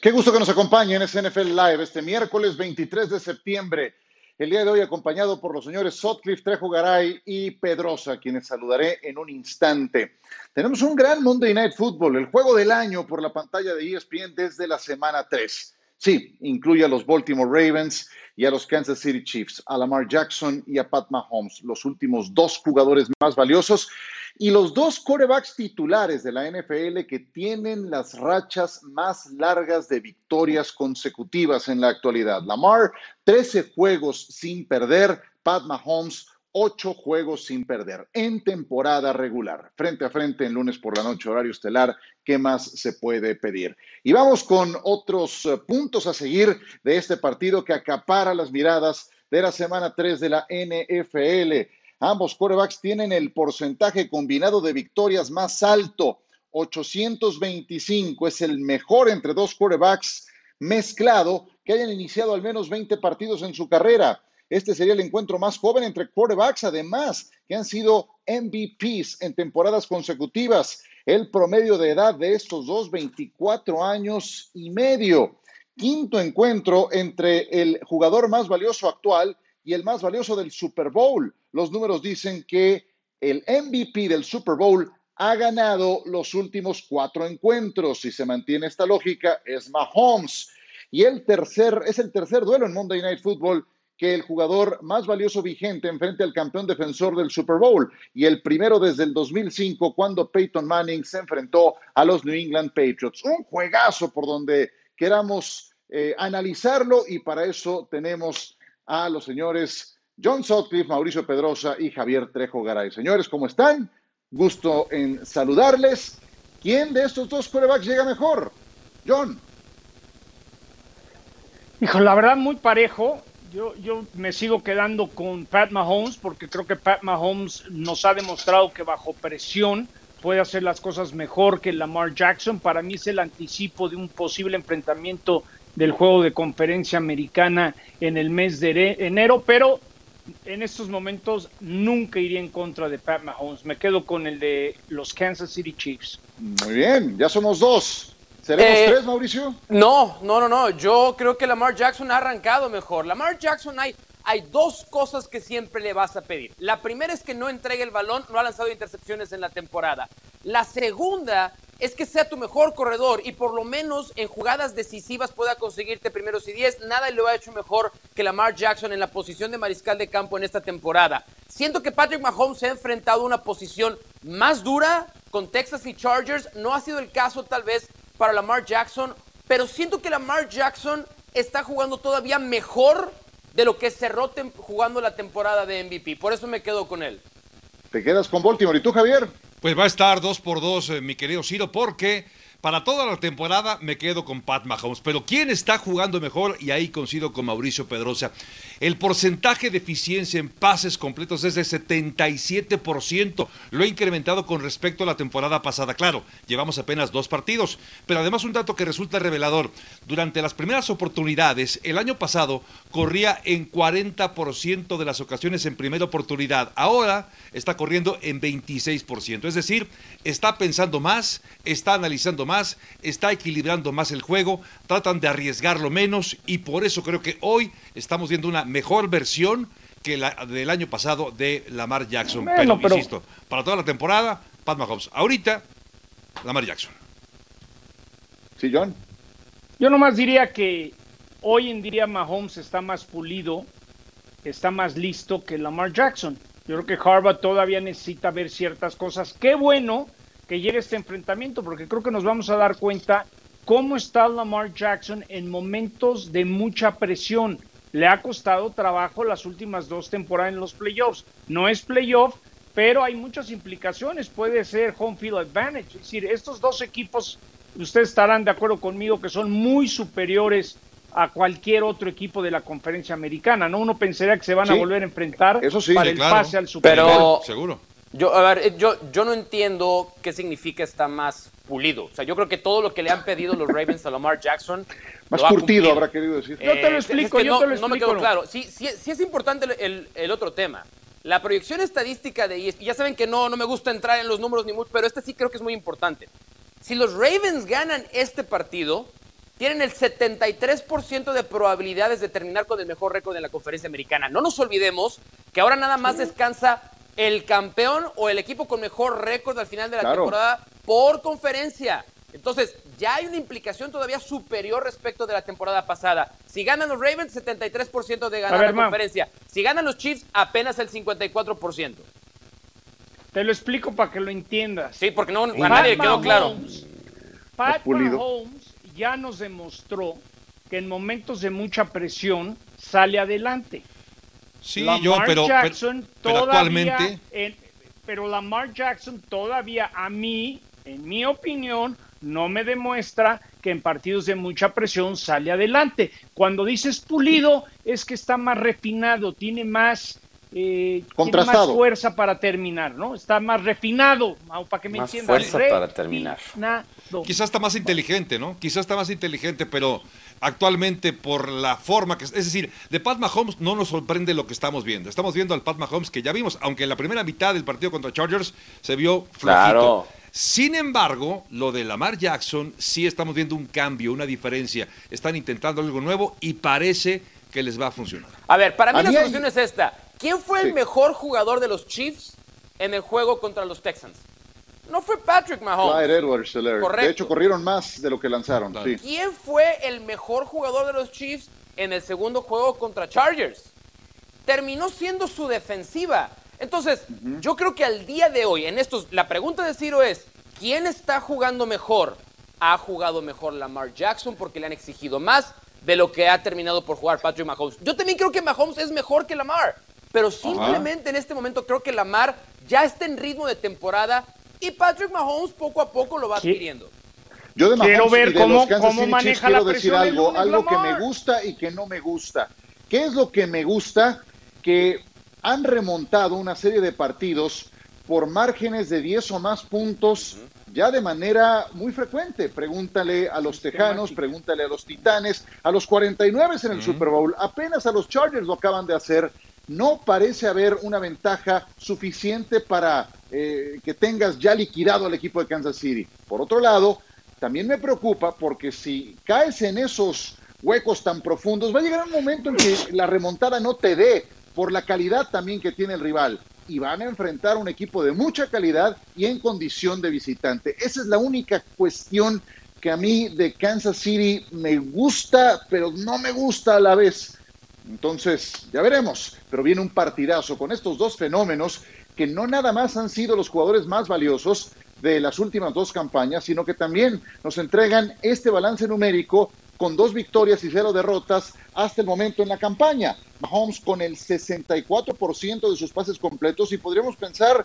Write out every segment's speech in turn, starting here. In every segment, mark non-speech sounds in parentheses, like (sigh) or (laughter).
Qué gusto que nos acompañen en NFL Live este miércoles 23 de septiembre. El día de hoy acompañado por los señores Sotcliffe, Trejo Garay y Pedrosa, quienes saludaré en un instante. Tenemos un gran Monday Night Football, el juego del año por la pantalla de ESPN desde la semana 3. Sí, incluye a los Baltimore Ravens y a los Kansas City Chiefs, a Lamar Jackson y a Pat Mahomes, los últimos dos jugadores más valiosos y los dos corebacks titulares de la NFL que tienen las rachas más largas de victorias consecutivas en la actualidad. Lamar, 13 juegos sin perder, Pat Mahomes, ocho juegos sin perder en temporada regular. Frente a frente en lunes por la noche, horario estelar, ¿qué más se puede pedir? Y vamos con otros eh, puntos a seguir de este partido que acapara las miradas de la semana 3 de la NFL. Ambos corebacks tienen el porcentaje combinado de victorias más alto, 825. Es el mejor entre dos corebacks mezclado que hayan iniciado al menos 20 partidos en su carrera. Este sería el encuentro más joven entre quarterbacks, además, que han sido MVPs en temporadas consecutivas. El promedio de edad de estos dos, 24 años y medio. Quinto encuentro entre el jugador más valioso actual y el más valioso del Super Bowl. Los números dicen que el MVP del Super Bowl ha ganado los últimos cuatro encuentros. Si se mantiene esta lógica, es Mahomes. Y el tercer, es el tercer duelo en Monday Night Football que el jugador más valioso vigente enfrente al campeón defensor del Super Bowl y el primero desde el 2005 cuando Peyton Manning se enfrentó a los New England Patriots. Un juegazo por donde queramos eh, analizarlo y para eso tenemos a los señores John Sutcliffe, Mauricio Pedrosa y Javier Trejo Garay. Señores, ¿cómo están? Gusto en saludarles. ¿Quién de estos dos quarterbacks llega mejor? John. Hijo, la verdad muy parejo. Yo, yo me sigo quedando con Pat Mahomes porque creo que Pat Mahomes nos ha demostrado que bajo presión puede hacer las cosas mejor que Lamar Jackson. Para mí es el anticipo de un posible enfrentamiento del juego de conferencia americana en el mes de enero, pero en estos momentos nunca iría en contra de Pat Mahomes. Me quedo con el de los Kansas City Chiefs. Muy bien, ya somos dos. ¿Seremos eh, tres, Mauricio? No, no, no, no. Yo creo que Lamar Jackson ha arrancado mejor. Lamar Jackson hay, hay dos cosas que siempre le vas a pedir. La primera es que no entregue el balón, no ha lanzado intercepciones en la temporada. La segunda es que sea tu mejor corredor y por lo menos en jugadas decisivas pueda conseguirte primeros y diez. Nada lo ha hecho mejor que Lamar Jackson en la posición de mariscal de campo en esta temporada. Siento que Patrick Mahomes se ha enfrentado a una posición más dura con Texas y Chargers. No ha sido el caso tal vez para Lamar Jackson, pero siento que Lamar Jackson está jugando todavía mejor de lo que cerró jugando la temporada de MVP. Por eso me quedo con él. Te quedas con Baltimore. ¿Y tú, Javier? Pues va a estar dos por dos, eh, mi querido Ciro, porque para toda la temporada me quedo con Pat Mahomes, pero ¿quién está jugando mejor? Y ahí coincido con Mauricio Pedrosa. El porcentaje de eficiencia en pases completos es de 77%. Lo he incrementado con respecto a la temporada pasada. Claro, llevamos apenas dos partidos, pero además un dato que resulta revelador. Durante las primeras oportunidades, el año pasado corría en 40% de las ocasiones en primera oportunidad. Ahora está corriendo en 26%. Es decir, está pensando más, está analizando más, está equilibrando más el juego, tratan de arriesgarlo menos y por eso creo que hoy estamos viendo una mejor versión que la del año pasado de Lamar Jackson. pero, insisto, para toda la temporada, Pat Mahomes. Ahorita, Lamar Jackson. Sí, John. Yo nomás diría que hoy en día Mahomes está más pulido, está más listo que Lamar Jackson. Yo creo que Harvard todavía necesita ver ciertas cosas. Qué bueno que llegue este enfrentamiento, porque creo que nos vamos a dar cuenta cómo está Lamar Jackson en momentos de mucha presión. Le ha costado trabajo las últimas dos temporadas en los playoffs. No es playoff, pero hay muchas implicaciones. Puede ser home field advantage. Es decir, estos dos equipos, ustedes estarán de acuerdo conmigo, que son muy superiores a cualquier otro equipo de la conferencia americana, ¿no? Uno pensaría que se van a volver a enfrentar Eso sí, para el pase al Super Bowl. seguro. Yo, a ver, yo, yo no entiendo qué significa estar más pulido. O sea, yo creo que todo lo que le han pedido los Ravens a Lamar Jackson. (laughs) Más curtido, habrá querido decir. yo te lo explico, yo no, te lo explico. No me quedó claro. Sí, sí, sí es importante el, el, otro tema. La proyección estadística de ESPN, ya saben que no, no me gusta entrar en los números ni mucho, pero este sí creo que es muy importante. Si los Ravens ganan este partido, tienen el 73% de probabilidades de terminar con el mejor récord en la conferencia americana. No nos olvidemos que ahora nada más descansa el campeón o el equipo con mejor récord al final de la Claro. temporada por conferencia. Entonces, ya hay una implicación todavía superior respecto de la temporada pasada. Si ganan los Ravens, 73% de ganar ver, la Ma. conferencia. Si ganan los Chiefs, apenas el 54%. Te lo explico para que lo entiendas. Sí, porque no, a nadie le quedó claro. Pat. Mahomes ya nos demostró que en momentos de mucha presión sale adelante. Sí, Lamar yo, pero, pero, Jackson pero todavía actualmente. en- pero Lamar Jackson todavía a mí, en mi opinión, no me demuestra que en partidos de mucha presión sale adelante. Cuando dices pulido, es que está más refinado, tiene más, eh, tiene más Contrastado. fuerza para terminar, ¿no? Está más refinado, para que me Más entiendas. fuerza para terminar. Quizás está más inteligente, ¿no? Quizás está más inteligente, pero actualmente por la forma que... Es decir, de Pat Mahomes no nos sorprende lo que estamos viendo. Estamos viendo al Pat Mahomes que ya vimos, aunque en la primera mitad del partido contra Chargers se vio flojito. Claro. Sin embargo, lo de Lamar Jackson sí estamos viendo un cambio, una diferencia. Están intentando algo nuevo y parece que les va a funcionar. A ver, para mí A la mí hay- solución es esta. ¿Quién fue el mejor jugador de los Chiefs en el juego contra los Texans? No fue Patrick Mahomes. Clyde Edwards. Correcto. De hecho, corrieron más de lo que lanzaron. Sí. ¿Quién fue el mejor jugador de los Chiefs en el segundo juego contra Chargers? Terminó siendo su defensiva. Entonces, yo creo que al día de hoy, en estos, la pregunta de Ciro es, ¿quién está jugando mejor? Ha jugado mejor Lamar Jackson porque le han exigido más de lo que ha terminado por jugar Patrick Mahomes. Yo también creo que Mahomes es mejor que Lamar, pero simplemente en este momento creo que Lamar ya está en ritmo de temporada y Patrick Mahomes poco a poco lo va adquiriendo. Yo de Quiero Mahomes ver y de cómo- los Kansas cómo City maneja Chiefs quiero la decir algo, lunes algo que me gusta y que no me gusta. ¿Qué es lo que me gusta? Que han remontado una serie de partidos por márgenes de 10 o más puntos ya de manera muy frecuente. Pregúntale a los Tejanos, pregúntale a los Titanes, a los 49 en el Super Bowl, apenas a los Chargers lo acaban de hacer. No parece haber una ventaja suficiente para eh, que tengas ya liquidado al equipo de Kansas City. Por otro lado, también me preocupa porque si caes en esos huecos tan profundos, va a llegar un momento en que la remontada no te dé por la calidad también que tiene el rival. Y van a enfrentar un equipo de mucha calidad y en condición de visitante. Esa es la única cuestión que a mí de Kansas City me gusta, pero no me gusta a la vez. Entonces, ya veremos. Pero viene un partidazo con estos dos fenómenos que no nada más han sido los jugadores más valiosos de las últimas dos campañas, sino que también nos entregan este balance numérico con dos victorias y cero derrotas hasta el momento en la campaña. Mahomes con el 64% de sus pases completos y podríamos pensar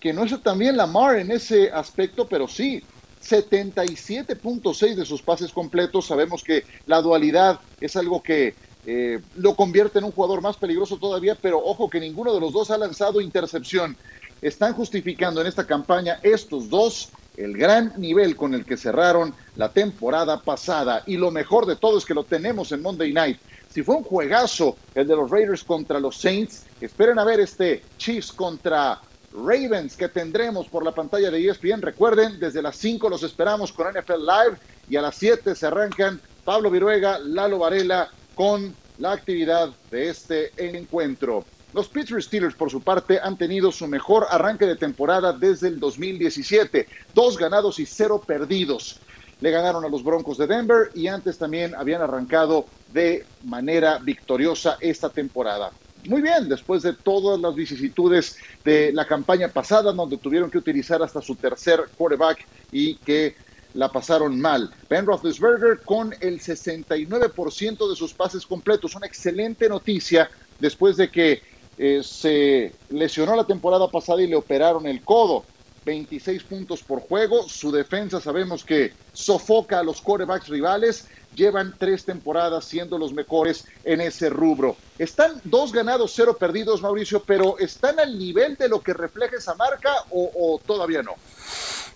que no es también Lamar en ese aspecto, pero sí, 77.6 de sus pases completos. Sabemos que la dualidad es algo que eh, lo convierte en un jugador más peligroso todavía, pero ojo que ninguno de los dos ha lanzado intercepción. Están justificando en esta campaña estos dos el gran nivel con el que cerraron la temporada pasada. Y lo mejor de todo es que lo tenemos en Monday Night. Si fue un juegazo el de los Raiders contra los Saints, esperen a ver este Chiefs contra Ravens que tendremos por la pantalla de ESPN. Recuerden, desde las 5 los esperamos con NFL Live y a las 7 se arrancan Pablo Viruega, Lalo Varela con la actividad de este encuentro. Los Pittsburgh Steelers, por su parte, han tenido su mejor arranque de temporada desde el 2017. Dos ganados y cero perdidos. Le ganaron a los Broncos de Denver y antes también habían arrancado de manera victoriosa esta temporada. Muy bien, después de todas las vicisitudes de la campaña pasada, donde tuvieron que utilizar hasta su tercer quarterback y que la pasaron mal. Ben Roethlisberger con el 69% de sus pases completos. Una excelente noticia después de que eh, se lesionó la temporada pasada y le operaron el codo. 26 puntos por juego. Su defensa sabemos que sofoca a los quarterbacks rivales. Llevan tres temporadas siendo los mejores en ese rubro. Están dos ganados, cero perdidos, Mauricio, pero ¿están al nivel de lo que refleja esa marca o todavía no?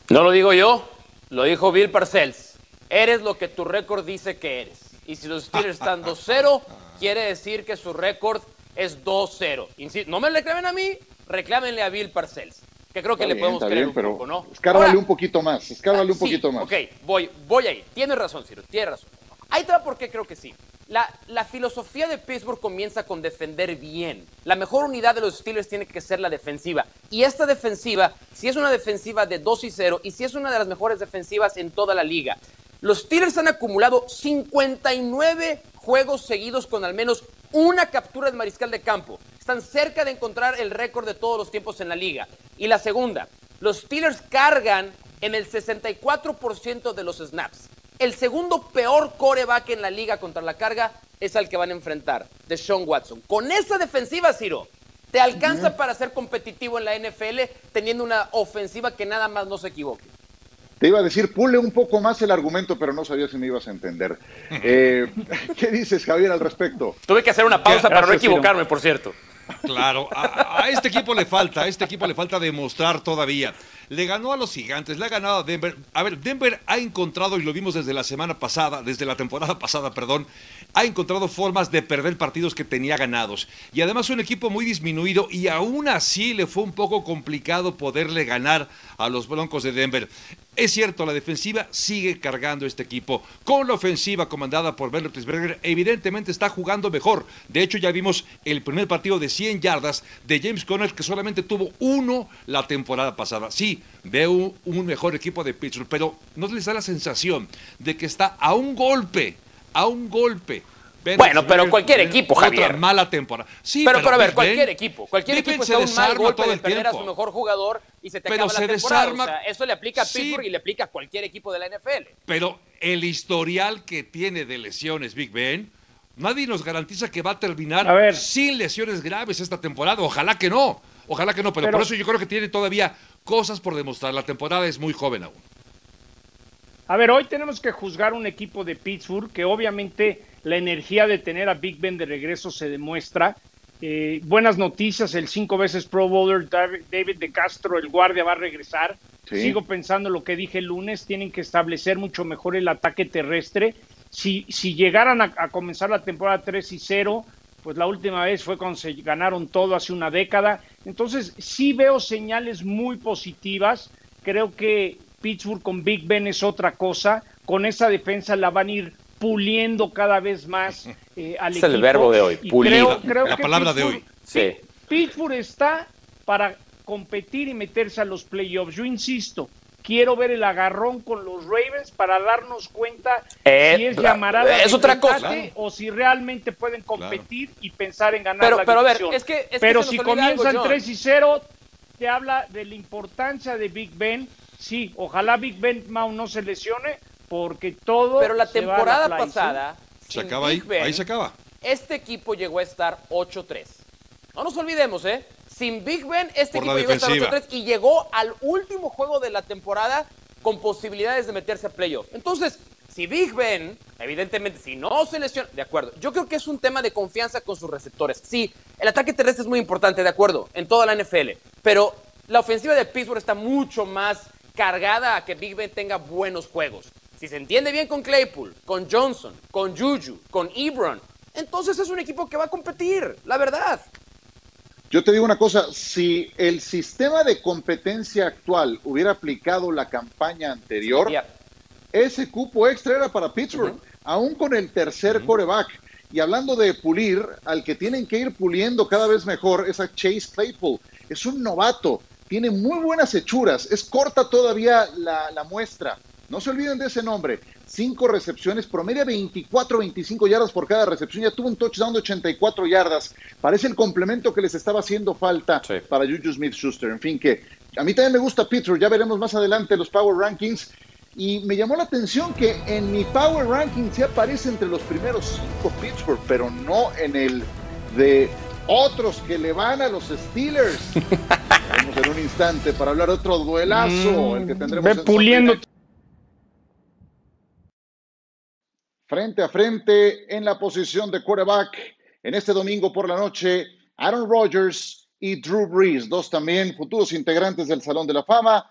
No lo digo yo, lo dijo Bill Parcells. Eres lo que tu récord dice que eres. Y si los Steelers están 2-0, quiere decir que su récord es 2-0. Insisto, no me reclamen a mí, reclámenle a Bill Parcells. Que creo que Está le bien, podemos está creer bien, un pero poco, ¿no? escárbale Ahora, un poquito más, escárbale un sí, poquito más. Ok, voy, voy ahí. Tienes razón, Ciro, tienes razón. Ahí te va por qué creo que sí. La, filosofía de Pittsburgh comienza con defender bien. La mejor unidad de los Steelers tiene que ser la defensiva. Y esta defensiva, si es una defensiva de 2 y 0, y si es una de las mejores defensivas en toda la liga. Los Steelers han acumulado 59 juegos seguidos con al menos una captura de mariscal de campo. Están cerca de encontrar el récord de todos los tiempos en la liga. Y la segunda, los Steelers cargan en el 64% de los snaps. El segundo peor coreback en la liga contra la carga es al que van a enfrentar, de Sean Watson. Con esa defensiva, Ciro, te alcanza para ser competitivo en la NFL teniendo una ofensiva que nada más no se equivoque. Te iba a decir, pule un poco más el argumento, pero no sabía si me ibas a entender. (laughs) Eh, (laughs) ¿Qué dices, Javier, al respecto? Tuve que hacer una pausa para no equivocarme, por cierto. Claro, a, este equipo le falta, a este equipo le falta demostrar todavía. Le ganó a los gigantes, le ha ganado a Denver. A ver, Denver ha encontrado, y lo vimos desde la semana pasada, desde la temporada pasada, perdón, ha encontrado formas de perder partidos que tenía ganados. Y además un equipo muy disminuido y aún así le fue un poco complicado poderle ganar a los Broncos de Denver. Es cierto, la defensiva sigue cargando este equipo. Con la ofensiva comandada por Ben Roethlisberger, evidentemente está jugando mejor. De hecho, ya vimos el primer partido de 100 yardas de James Conner, que solamente tuvo uno la temporada pasada. Sí, veo un mejor equipo de Pittsburgh, pero no les da la sensación de que está a un golpe, a un golpe Bueno, pero cualquier equipo, Javier. Otra mala temporada. Sí, pero, pero, a ver, cualquier equipo. Cualquier equipo está un mal golpe de perder a su mejor jugador y se te pero acaba se la temporada. Desarma... O sea, eso le aplica a Pittsburgh y le aplica a cualquier equipo de la NFL. Pero el historial que tiene de lesiones Big Ben, nadie nos garantiza que va a terminar a ver. sin lesiones graves esta temporada. Ojalá que no. Ojalá que no, pero, pero por eso yo creo que tiene todavía cosas por demostrar. La temporada es muy joven aún. A ver, hoy tenemos que juzgar un equipo de Pittsburgh que obviamente la energía de tener a Big Ben de regreso se demuestra. Eh, buenas noticias, el cinco veces Pro Bowler David de Castro, el guardia, va a regresar. Sí. Sigo pensando lo que dije el lunes, tienen que establecer mucho mejor el ataque terrestre. Si, si llegaran a, a comenzar la temporada 3 y 0, pues la última vez fue cuando se ganaron todo hace una década. Entonces, sí veo señales muy positivas. Creo que Pittsburgh con Big Ben es otra cosa. Con esa defensa la van a ir puliendo cada vez más (laughs) eh, al es equipo. el verbo de hoy, pulir. Creo, creo la que palabra de hoy. Sí. Pittsburgh está para competir y meterse a los playoffs. Yo insisto, quiero ver el agarrón con los Ravens para darnos cuenta Eh, si es llamarada es otra cosa. o si realmente pueden competir y pensar en ganar Pero- la pero a ver, es que- es pero si algo, comienzan John. 3 y 0, te habla de la importancia de Big Ben. Sí, ojalá Big Ben Mau no se lesione porque todo Pero la se va a temporada pasada, Se acaba ahí, Big Ben, ahí se acaba. este equipo llegó a estar 8-3. No nos olvidemos, ¿eh? Sin Big Ben, este Por equipo llegó a estar defensiva. 8-3 y llegó al último juego de la temporada con posibilidades de meterse a playoff. Entonces, si Big Ben, evidentemente, si no se lesiona, de acuerdo. Yo creo que es un tema de confianza con sus receptores. Sí, el ataque terrestre es muy importante, de acuerdo, en toda la NFL. Pero la ofensiva de Pittsburgh está mucho más cargada a que Big Ben tenga buenos juegos. Si se entiende bien con Claypool, con Johnson, con Juju, con Ebron, entonces es un equipo que va a competir, la verdad. Yo te digo una cosa, si el sistema de competencia actual hubiera aplicado la campaña anterior, ese cupo extra era para Pittsburgh, aún con el tercer coreback. Y hablando de pulir, al que tienen que ir puliendo cada vez mejor es a Chase Claypool. Es un novato, tiene muy buenas hechuras, es corta todavía la, la muestra. No se olviden de ese nombre. Cinco recepciones, promedia 24, 25 yardas por cada recepción. Ya tuvo un touchdown de 84 yardas. Parece el complemento que les estaba haciendo falta Sí. para Juju Smith-Schuster. En fin, que a mí también me gusta Pittsburgh. Ya veremos más adelante los Power Rankings. Y me llamó la atención que en mi Power Ranking sí aparece entre los primeros cinco Pittsburgh, pero no en el de otros que le van a los Steelers. (laughs) Vamos en un instante para hablar de otro duelazo, el que tendremos Ve en puliendo Sunday Night. Frente a frente en la posición de quarterback en este domingo por la noche, Aaron Rodgers y Drew Brees, dos también futuros integrantes del Salón de la Fama.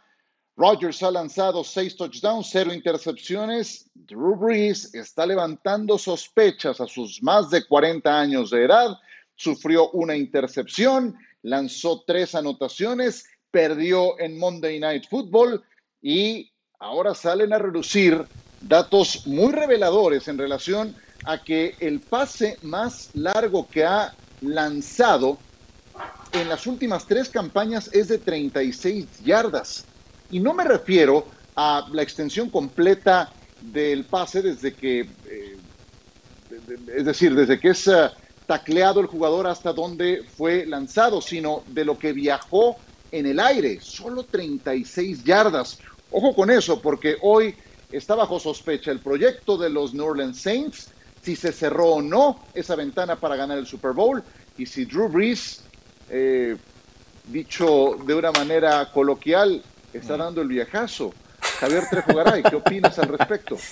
Rodgers ha lanzado seis touchdowns, cero intercepciones. Drew Brees está levantando sospechas a sus más de 40 años de edad. Sufrió una intercepción, lanzó tres anotaciones, perdió en Monday Night Football y ahora salen a relucir datos muy reveladores en relación a que el pase más largo que ha lanzado en las últimas tres campañas es de 36 yardas. Y no me refiero a la extensión completa del pase desde que, eh, es decir, desde que es uh, tacleado el jugador hasta donde fue lanzado, sino de lo que viajó en el aire, solo 36 yardas. Ojo con eso, porque hoy está bajo sospecha el proyecto de los New Orleans Saints, si se cerró o no esa ventana para ganar el Super Bowl, y si Drew Brees, eh, dicho de una manera coloquial, está dando el viajazo. Javier Trejo ¿qué opinas al respecto? (laughs)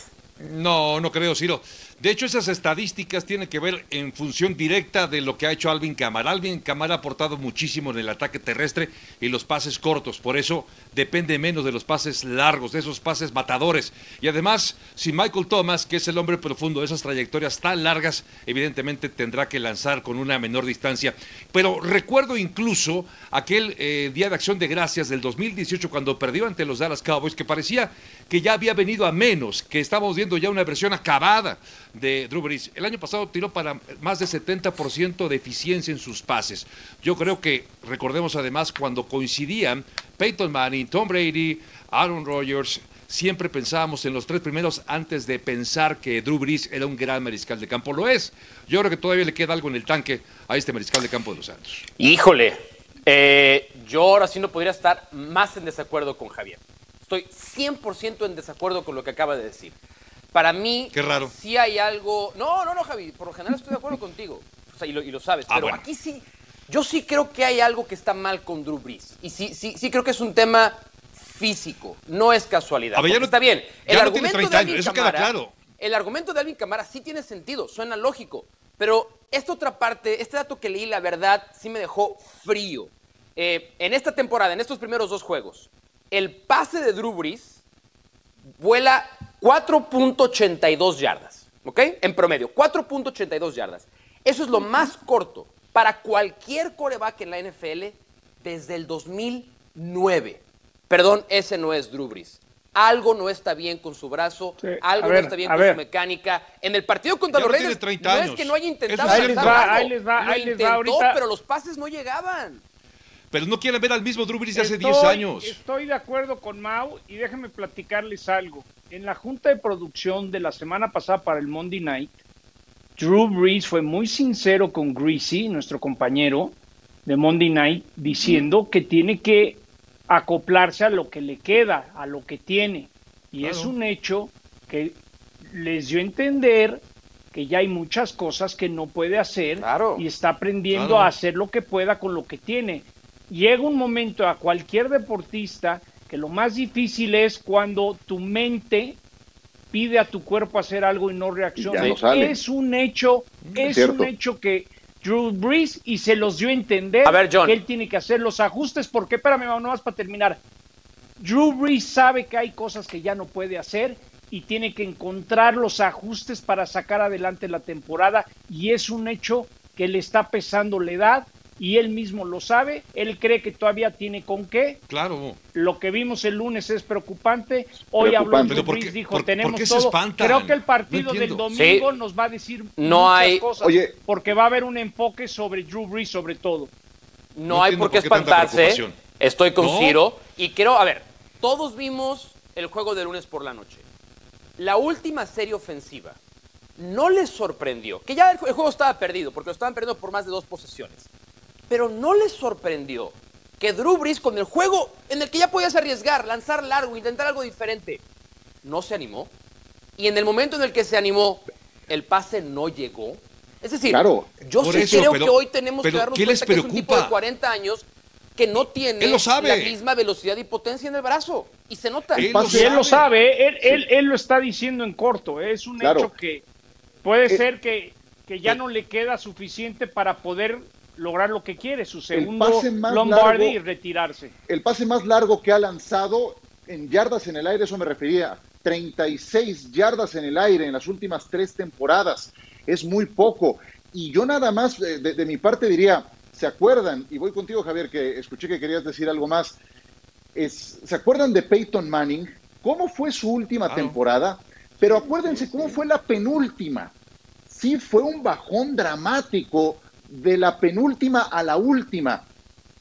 No, no creo, Ciro. De hecho, esas estadísticas tienen que ver en función directa de lo que ha hecho Alvin Kamara. Alvin Kamara ha aportado muchísimo en el ataque terrestre y los pases cortos. Por eso depende menos de los pases largos, de esos pases matadores. Y además, si Michael Thomas, que es el hombre profundo de esas trayectorias tan largas, evidentemente tendrá que lanzar con una menor distancia. Pero recuerdo incluso aquel eh, Día de Acción de Gracias del 2018 cuando perdió ante los Dallas Cowboys, que parecía que ya había venido a menos, que estábamos viendo ya una versión acabada de Drew Brees. El año pasado tiró para más de 70% de eficiencia en sus pases. Yo creo que, recordemos además, cuando coincidían Peyton Manning, Tom Brady, Aaron Rodgers, siempre pensábamos en los tres primeros antes de pensar que Drew Brees era un gran mariscal de campo. Lo es. Yo creo que todavía le queda algo en el tanque a este mariscal de campo de los Santos. Híjole, eh, yo ahora sí no podría estar más en desacuerdo con Javier. Estoy 100% en desacuerdo con lo que acaba de decir. Para mí, Qué raro. sí hay algo. No, no, no, Javi, por lo general estoy de acuerdo (laughs) contigo. O sea, y, lo, y lo sabes. Ah, pero bueno. aquí sí, yo sí creo que hay algo que está mal con Drew Brees. Y sí, sí, sí creo que es un tema físico. No es casualidad. A ver, ya no- está bien. ya El no tiene argumento 30 de Alvin años, eso queda Kamara- claro. El argumento de Alvin Camara sí tiene sentido, suena lógico. Pero esta otra parte, este dato que leí, la verdad, sí me dejó frío. Eh, en esta temporada, en estos primeros dos juegos, el pase de Drew Brees vuela 4.82 yardas, ¿ok? En promedio, 4.82 yardas. Eso es lo más corto para cualquier coreback en la NFL desde el 2009. Perdón, ese no es Drew Brees. Algo no está bien con su brazo, Sí, algo no está bien con ver. su mecánica. En el partido contra Ya los no 30 no es que no haya intentado. Ahí les lanzar va, ahí les va, ahí les va ahorita. pero los pases no llegaban. Pero no quieren ver al mismo Drew Brees de hace Estoy- 10 años. Estoy de acuerdo con Mau y déjenme platicarles algo. En la junta de producción de la semana pasada para el Monday Night, Drew Brees fue muy sincero con Greasy, nuestro compañero de Monday Night, diciendo que tiene que acoplarse a lo que le queda, a lo que tiene. Y es un hecho que les dio a entender que ya hay muchas cosas que no puede hacer Claro. y está aprendiendo Claro. a hacer lo que pueda con lo que tiene. Llega un momento a cualquier deportista que lo más difícil es cuando tu mente pide a tu cuerpo hacer algo y no reacciona. no. Es un hecho, es cierto. un hecho que Drew Brees y se los dio a entender A ver, John. que él tiene que hacer los ajustes porque, espérame, no más para terminar. Drew Brees sabe que hay cosas que ya no puede hacer y tiene que encontrar los ajustes para sacar adelante la temporada y es un hecho que le está pesando la edad y él mismo lo sabe, él cree que todavía tiene con qué, Claro. lo que vimos el lunes es preocupante. Hoy habló Preocupante. Drew Pero ¿por Brees, qué- dijo, por- por tenemos qué todo. Creo que el No partido del domingo Sí. nos va a decir No muchas hay- cosas, Oye. porque va a haber un enfoque sobre Drew Brees sobre todo. No, No hay por qué por qué tanta espantarse. Estoy con ¿No? Ciro. Y quiero, a ver, todos vimos el juego de lunes por la noche. La última serie ofensiva no les sorprendió, que ya el, el juego estaba perdido, porque lo estaban perdiendo por más de dos posesiones. Pero no les sorprendió que Drew Brees con el juego en el que ya podías arriesgar, lanzar largo, intentar algo diferente, no se animó. Y en el momento en el que se animó, el pase no llegó. Es decir, Claro. yo sí eso, creo pero- que hoy tenemos que darnos ¿qué les cuenta que es un tipo de preocupa? 40 años que no tiene lo sabe. la misma velocidad y potencia en el brazo. Y se nota. Él pase- Y él lo sabe. sabe, él, él, él lo está diciendo en corto, ¿eh? es un Claro. hecho que puede Eh, ser que, que ya eh, no le queda suficiente para poder lograr lo que quiere, su segundo Lombardi largo- y retirarse. El pase más largo que ha lanzado en yardas en el aire, eso me refería. 36 yardas en el aire en las últimas tres temporadas. Es muy poco. Y yo nada más eh, de, de mi parte diría, ¿se acuerdan? Y voy contigo, Javier, que escuché que querías decir algo más. Es, ¿Se acuerdan de Peyton Manning? ¿Cómo fue su última temporada? Pero acuérdense cómo fue la penúltima. Sí fue un bajón dramático de la penúltima a la última.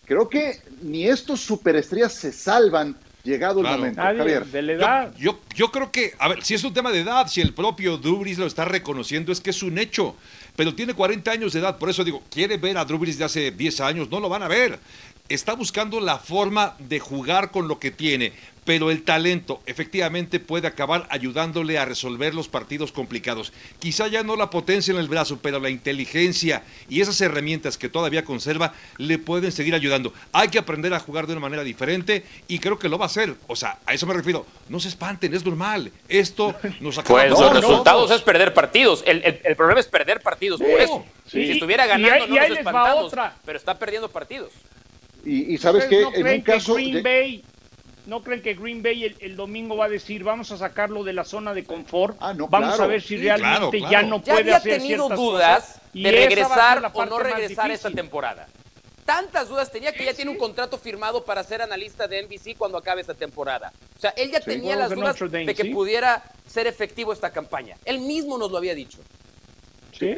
Creo que ni estos superestrellas se salvan llegado el momento. Javier. De la edad. Yo, yo, creo que, a ver, si es un tema de edad, si el propio Dubris lo está reconociendo, es que es un hecho. Pero tiene 40 años de edad, por eso digo, quiere ver a Dubris de hace 10 años, no lo van a ver. Está buscando la forma de jugar con lo que tiene pero el talento efectivamente puede acabar ayudándole a resolver los partidos complicados. Quizá ya no la potencia en el brazo, pero la inteligencia y esas herramientas que todavía conserva le pueden seguir ayudando. Hay que aprender a jugar de una manera diferente y creo que lo va a hacer. O sea, a eso me refiero. No se espanten, es normal. Esto nos acaba Pues los resultados es perder partidos. El, problema es perder partidos. Por eso. Si estuviera ganando, no nos espantamos. Pero está perdiendo partidos. Y, sabes que en un caso. Green Bay ¿No creen que Green Bay el, domingo va a decir vamos a sacarlo de la zona de confort? Ah, no, vamos a ver si realmente ya no puede ya había tenido dudas de regresar o no regresar esta temporada. Tantas dudas tenía que ya tiene un contrato firmado para ser analista de NBC cuando acabe esta temporada. O sea, él ya tenía las dudas de que pudiera ser efectivo esta campaña. Él mismo nos lo había dicho.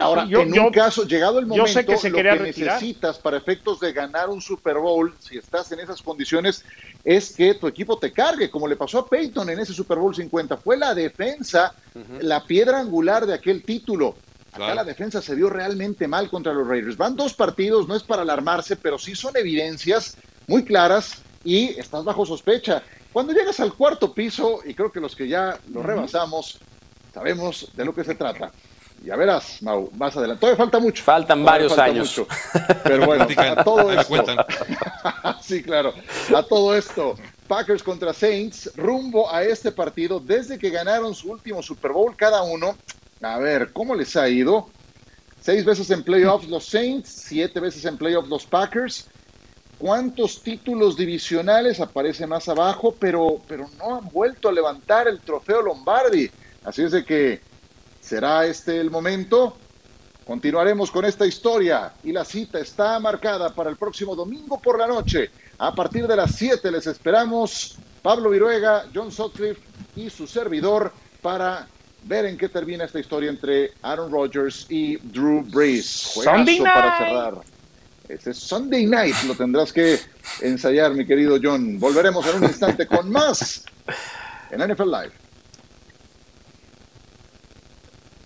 Ahora, en un caso, llegado el momento, lo que necesitas para efectos de ganar un Super Bowl, si estás en esas condiciones, es que tu equipo te cargue, como le pasó a Peyton en ese Super Bowl 50. Fue la defensa, la piedra angular de aquel título. Acá la defensa se vio realmente mal contra los Raiders. Van dos partidos, no es para alarmarse, pero sí son evidencias muy claras y estás bajo sospecha. Cuando llegas al cuarto piso, y creo que los que ya lo rebasamos, sabemos de lo que se trata. Ya verás, Mau, más adelante. Todavía falta mucho. Faltan varios años. Pero bueno, (laughs) a todo esto. (laughs) sí, claro. A todo esto, Packers contra Saints, rumbo a este partido, desde que ganaron su último Super Bowl cada uno. A ver, ¿cómo les ha ido? Seis veces en playoffs los Saints, siete veces en playoffs los Packers. ¿Cuántos títulos divisionales aparece más abajo? Pero, pero no han vuelto a levantar el trofeo Lombardi. Así es de que ¿Será este el momento? Continuaremos con esta historia y la cita está marcada para el próximo domingo por la noche. A partir de las 7 les esperamos Pablo Viruega, John Sutcliffe y su servidor para ver en qué termina esta historia entre Aaron Rodgers y Drew Brees. Juegazo para cerrar. Este es Sunday Night, lo tendrás que ensayar, mi querido John. Volveremos en un instante con más en NFL Live.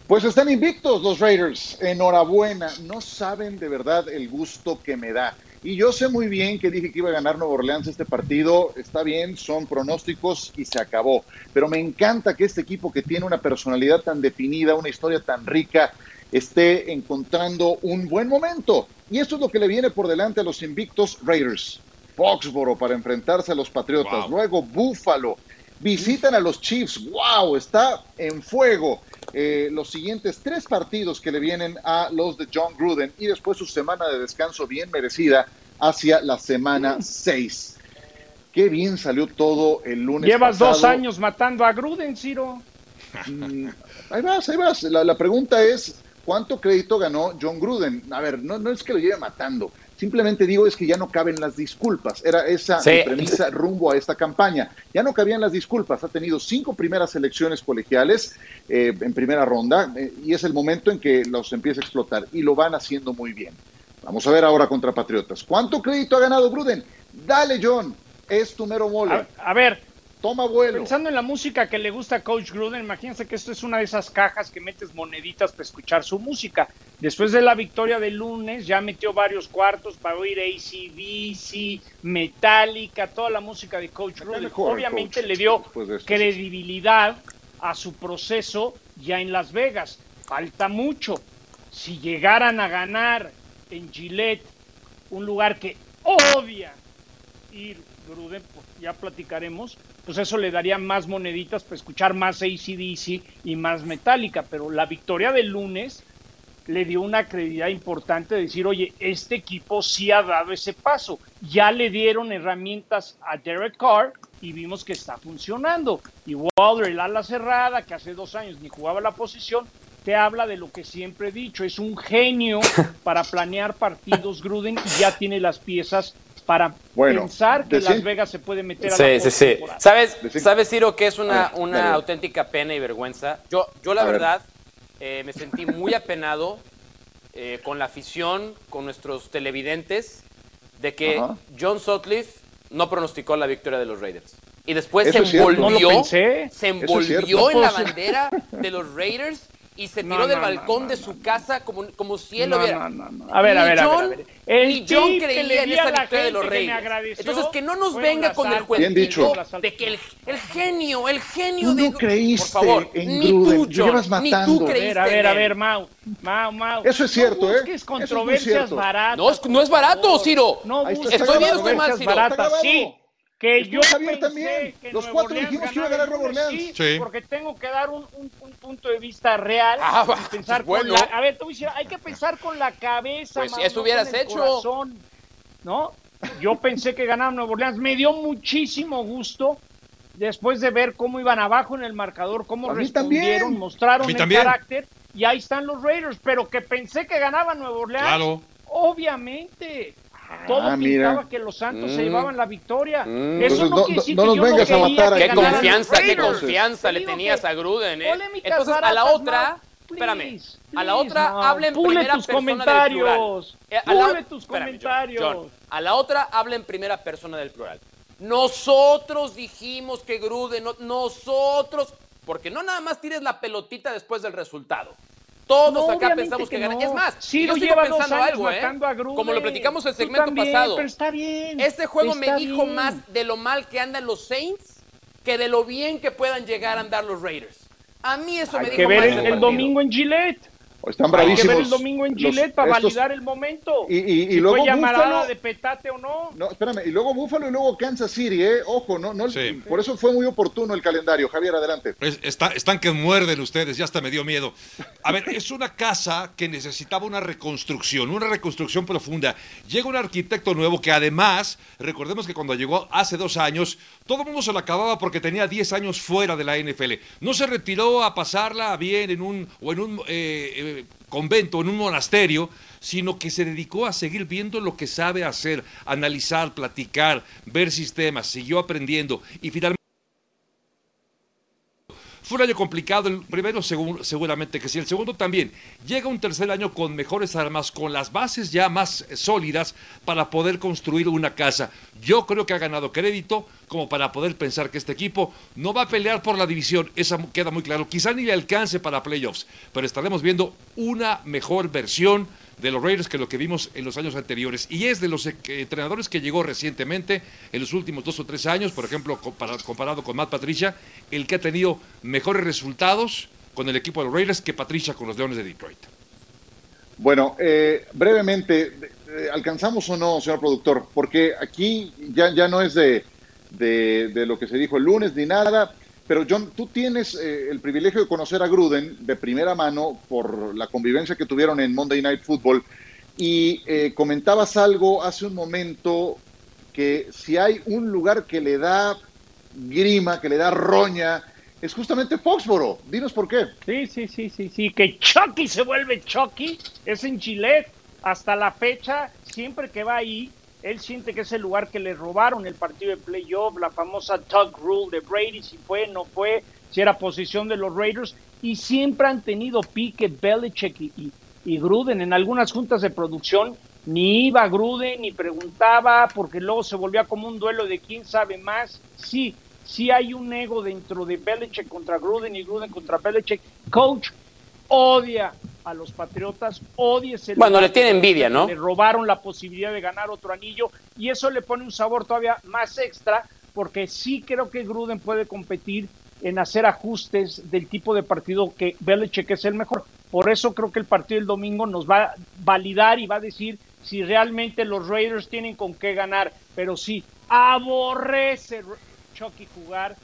Pues están invictos los Raiders. Enhorabuena. No saben de verdad el gusto que me da. Y yo sé muy bien que dije que iba a ganar Nuevo Orleans este partido. Está bien, son pronósticos y se acabó. Pero me encanta que este equipo que tiene una personalidad tan definida, una historia tan rica, esté encontrando un buen momento. Y esto es lo que le viene por delante a los invictos Raiders. Foxboro para enfrentarse a los Patriotas. Luego Buffalo. Visitan a los Chiefs. ¡Wow! Está en fuego. Eh, los siguientes tres partidos que le vienen a los de John Gruden y después su semana de descanso bien merecida hacia la semana 6. Qué bien salió todo el lunes. Llevas dos años matando a Gruden, Ciro. Mm, ahí vas, ahí vas. La, la, pregunta es, ¿cuánto crédito ganó John Gruden? A ver, no, no es que lo lleve matando, Simplemente digo es que ya no caben las disculpas. Era esa premisa rumbo a esta campaña. Ya no cabían las disculpas. Ha tenido cinco primeras elecciones colegiales eh, en primera ronda eh, y es el momento en que los empieza a explotar y lo van haciendo muy bien. Vamos a ver ahora contra Patriotas. ¿Cuánto crédito ha ganado Gruden? Dale, John. Es tu mero mole. a ver, Toma vuelo. Pensando en la música que le gusta a Coach Gruden, imagínense que esto es una de esas cajas que metes moneditas para escuchar su música. Después de la victoria del lunes, ya metió varios cuartos para oír ACDC, Metallica, toda la música de Coach Gruden. Obviamente le dio credibilidad a su proceso ya en Las Vegas. Falta mucho. Si llegaran a ganar en Gillette, un lugar que odia ir Gruden, pues ya platicaremos, pues eso le daría más moneditas para escuchar más ACDC y más Metallica, pero la victoria del lunes le dio una credibilidad importante de decir, oye, este equipo sí ha dado ese paso, ya le dieron herramientas a Derek Carr y vimos que está funcionando. Y Wilder, el ala cerrada, que hace dos años ni jugaba la posición, te habla de lo que siempre he dicho, es un genio (laughs) para planear partidos Gruden y ya tiene las piezas para Bueno, pensar que decir- Las Vegas se puede meter a Sí, la sí. ¿Sabes, Decir- ¿Sabes, Ciro, que es una, ver, una auténtica pena y vergüenza? Yo, yo la A ver. verdad, eh, me sentí muy apenado eh, con la afición, con nuestros televidentes, de que Ajá. John Sutcliffe no pronosticó la victoria de los Raiders. Y después Eso se envolvió, No se envolvió en la (laughs) bandera de los Raiders y se No, tiró del no, no, balcón no, de no, su no. casa como, como si él No, lo hubiera. no, no, no. A ver, a ver, a ver, John- a ver. El ni John creía le en esa a la victoria de los agradeció Entonces, que no nos venga con el. Bien dicho. de que el, el genio, el genio de... no creíste Por favor, en ni tú, John, llevas ni tú A creíste ver, a ver, a ver, Mau, Mau, Mau. Eso es cierto, no ¿eh? es controversias baratas. No, es- no es barato. Ciro. No Estoy bien estoy mal, Ciro. Sí. Que yo Javier, pensé también. que Los cuatro Orleans dijimos que iba a ganar lunes, Orleans. Sí, Sí. porque tengo que dar un, un- un punto de vista real Ah, y pensar pues con bueno. la... A ver, te voy a decir, hay que pensar con la cabeza, Pues Mau, eso no hubieras con el hecho. corazón, ¿no? Yo pensé que ganaba Nueva Orleans. Me dio muchísimo gusto después de ver cómo iban abajo en el marcador, cómo respondieron, también. mostraron el también. carácter y ahí están los Raiders, pero que pensé que ganaba Nueva Orleans. Claro. Obviamente. Todo Ah, pintaba mira. que los Santos Mm. se llevaban la victoria. Mm. Eso Entonces, no, no- quiere decir no que nos yo vengas a quería matar Qué confianza, qué confianza le tenías que a Gruden, ¿eh? Entonces, a la otra, espérame, please, a la otra Mau. habla en Pule primera tus persona del comentarios. plural. Eh, a la tus espérame, John, comentarios. John, a la otra habla en primera persona del plural. Nosotros dijimos que Gruden, no- nosotros, porque no nada más tires la pelotita después del resultado. Todos No, acá pensamos que, que gana. no. Es más, Ciro yo sigo lleva dos pensando años algo, ¿eh? a. Como lo platicamos en el segmento también, pasado. Pero está bien. Este juego me dijo bien. más de lo mal que andan los Saints que de lo bien que puedan llegar a andar los Raiders. A mí eso me dijo que ver más el, el domingo en Gillette. Están Hay que bravísimos. ver el domingo en los- Gillette para estos- validar el momento. Y, y, y si luego fue llamarada Buffalo. de petate o no. No, espérame, y luego Buffalo y luego Kansas City, ¿eh? Ojo, no, no, Sí. por eso fue muy oportuno el calendario. Javier, adelante. Es- está- están que muerden ustedes, ya hasta me dio miedo. A ver, es una casa que necesitaba una reconstrucción, una reconstrucción profunda. Llega un arquitecto nuevo que además, recordemos que cuando llegó hace dos años, todo el mundo se la acababa porque tenía 10 años fuera de la NFL. No se retiró a pasarla bien en un, o en un eh, convento, en un monasterio, sino que se dedicó a seguir viendo lo que sabe hacer, analizar, platicar, ver sistemas, siguió aprendiendo y finalmente... Fue un año complicado, el primero segu- seguramente que sí, el segundo también. Llega un tercer año con mejores armas, con las bases ya más eh, sólidas para poder construir una casa. Yo creo que ha ganado crédito como para poder pensar que este equipo no va a pelear por la división, eso queda muy claro. Quizá ni le alcance para playoffs, pero estaremos viendo una mejor versión de los Raiders que lo que vimos en los años anteriores. Y es de los eh, entrenadores que llegó recientemente, en los últimos dos o tres años, por ejemplo, compara- comparado con Matt Patricia, el que ha tenido mejores resultados con el equipo de los Raiders que Patricia con los Leones de Detroit. Bueno, eh, brevemente, eh, ¿alcanzamos o no, señor productor? Porque aquí ya, ya no es de, de, de lo que se dijo el lunes ni nada, pero John, tú tienes eh, el privilegio de conocer a Gruden de primera mano por la convivencia que tuvieron en Monday Night Football y eh, comentabas algo hace un momento que si hay un lugar que le da grima, que le da roña, es justamente Foxboro. Dinos por qué. Sí, sí, sí, sí, sí. Que Chucky se vuelve Chucky es en Gillette. Hasta la fecha, siempre que va ahí, él siente que es el lugar que le robaron el partido de playoff, la famosa Tug Rule de Brady, si fue, no fue, si era posición de los Raiders. Y siempre han tenido pique Belichick y, y, Gruden en algunas juntas de producción. Ni iba Gruden, ni preguntaba, porque luego se volvía como un duelo de quién sabe más. Sí, sí hay un ego dentro de Belichick contra Gruden y Gruden contra Belichick. Coach odia a los Patriotas, odia ese Bueno, le tiene envidia, ¿no? Le robaron la posibilidad de ganar otro anillo y eso le pone un sabor todavía más extra porque sí creo que Gruden puede competir en hacer ajustes del tipo de partido que Belichick es el mejor. Por eso creo que el partido del domingo nos va a validar y va a decir si realmente los Raiders tienen con qué ganar. Pero sí, aborrece Chucky jugar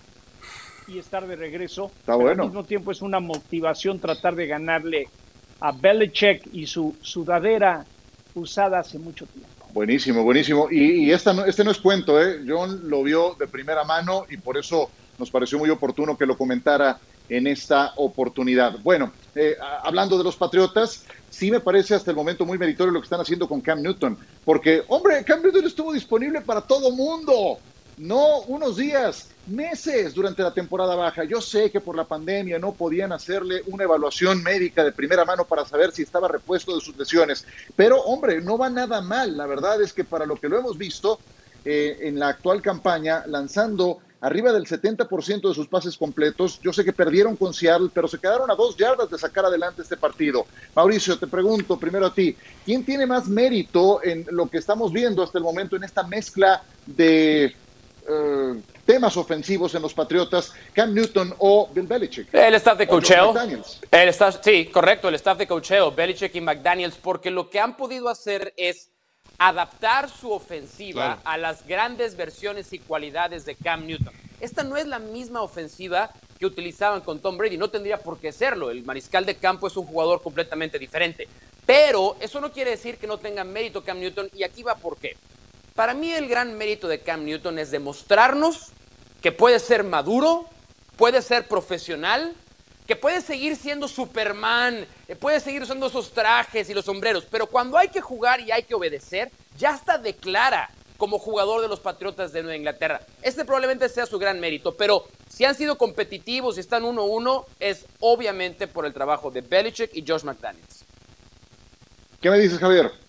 y estar de regreso. Está pero bueno. Al mismo tiempo es una motivación tratar de ganarle a Belichick y su sudadera usada hace mucho tiempo. Buenísimo, buenísimo. Y, y esta no- este no es cuento, ¿eh? John lo vio de primera mano y por eso nos pareció muy oportuno que lo comentara en esta oportunidad. Bueno, eh, hablando de los Patriotas, sí me parece hasta el momento muy meritorio lo que están haciendo con Cam Newton, porque, hombre, Cam Newton estuvo disponible para todo mundo, no unos días, meses durante la temporada baja. Yo sé que por la pandemia no podían hacerle una evaluación médica de primera mano para saber si estaba repuesto de sus lesiones, pero, hombre, no va nada mal. La verdad es que para lo que lo hemos visto eh, en la actual campaña, lanzando arriba del 70% de sus pases completos. Yo sé que perdieron con Seattle, pero se quedaron a dos yardas de sacar adelante este partido. Mauricio, te pregunto primero a ti, ¿quién tiene más mérito en lo que estamos viendo hasta el momento en esta mezcla de eh, temas ofensivos en los Patriotas, Cam Newton o Bill Belichick? El staff de cocheo. El staff, sí, correcto, el staff de cocheo, Belichick y McDaniels, porque lo que han podido hacer es adaptar su ofensiva a las grandes versiones y cualidades de Cam Newton. Esta no es la misma ofensiva que utilizaban con Tom Brady, no tendría por qué serlo. El mariscal de campo es un jugador completamente diferente. Pero eso no quiere decir que no tenga mérito Cam Newton y aquí va por qué. Para mí el gran mérito de Cam Newton es demostrarnos que puede ser maduro, puede ser profesional, que puede seguir siendo Superman, eh, puede seguir usando esos trajes y los sombreros, pero cuando hay que jugar y hay que obedecer, ya hasta declara como jugador de los Patriotas de Nueva Inglaterra. Este probablemente sea su gran mérito, pero si han sido competitivos y están 1-1, es obviamente por el trabajo de Belichick y Josh McDaniels. ¿Qué me dices, Javier?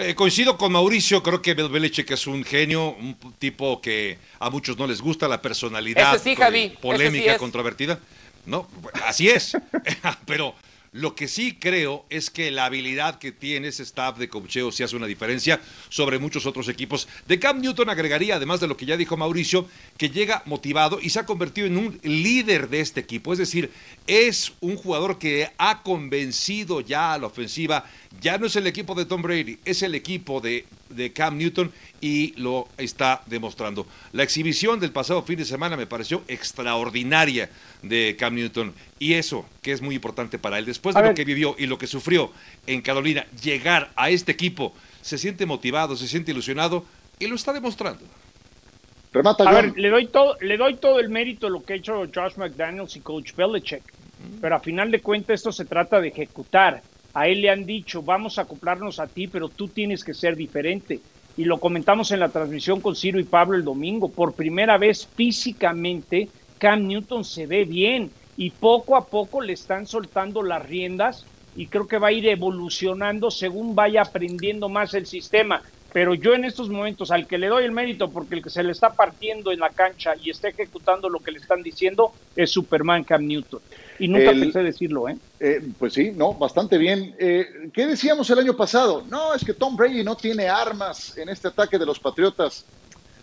Eh, coincido con Mauricio, creo que Bill Belichick es un genio, un tipo que a muchos no les gusta la personalidad sí, polémica, controvertida. No, así es. (laughs) Pero lo que sí creo es que la habilidad que tiene ese staff de cocheo sí hace una diferencia sobre muchos otros equipos. De Cam Newton agregaría, además de lo que ya dijo Mauricio, que llega motivado y se ha convertido en un líder de este equipo. Es decir, es un jugador que ha convencido ya a la ofensiva. Ya no es el equipo de Tom Brady, es el equipo de, de Cam Newton y lo está demostrando. La exhibición del pasado fin de semana me pareció extraordinaria de Cam Newton y eso que es muy importante para él. Después de lo que vivió y lo que sufrió en Carolina, llegar a este equipo, se siente motivado, se siente ilusionado y lo está demostrando. a ver, le doy, todo, le doy todo el mérito a lo que ha hecho Josh McDaniels y Coach Belichick, pero a final de cuentas esto se trata de ejecutar. A él le han dicho, vamos a acoplarnos a ti, pero tú tienes que ser diferente y lo comentamos en la transmisión con Ciro y Pablo el domingo, por primera vez físicamente Cam Newton se ve bien y poco a poco le están soltando las riendas y creo que va a ir evolucionando según vaya aprendiendo más el sistema. Pero yo en estos momentos, al que le doy el mérito porque el que se le está partiendo en la cancha y está ejecutando lo que le están diciendo es Superman Cam Newton. Y nunca pensé decirlo, ¿eh? ¿eh? Pues sí, no, bastante bien. Eh, ¿Qué decíamos el año pasado? No, es que Tom Brady no tiene armas en este ataque de los Patriotas.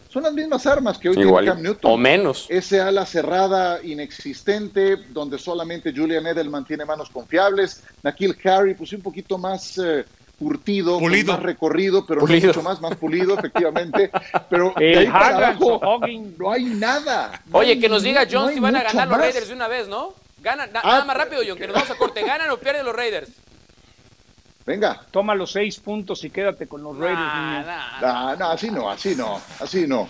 Son las mismas armas que hoy tiene Cam Newton. O menos. Ese ala cerrada inexistente, donde solamente Julian Edelman tiene manos confiables. Nakil Harry, pues un poquito más eh, curtido, más recorrido, pero no mucho más, más pulido, (laughs) efectivamente. Pero ahí no hay nada. Oye, que nos diga John si van a ganar los Raiders de una vez, ¿no? Gana, ah, nada más rápido, John, que nos vamos a corte. ¿Ganan o pierden los Raiders? Venga. Toma los seis puntos y quédate con los Raiders. no, no, así no, así no, así no.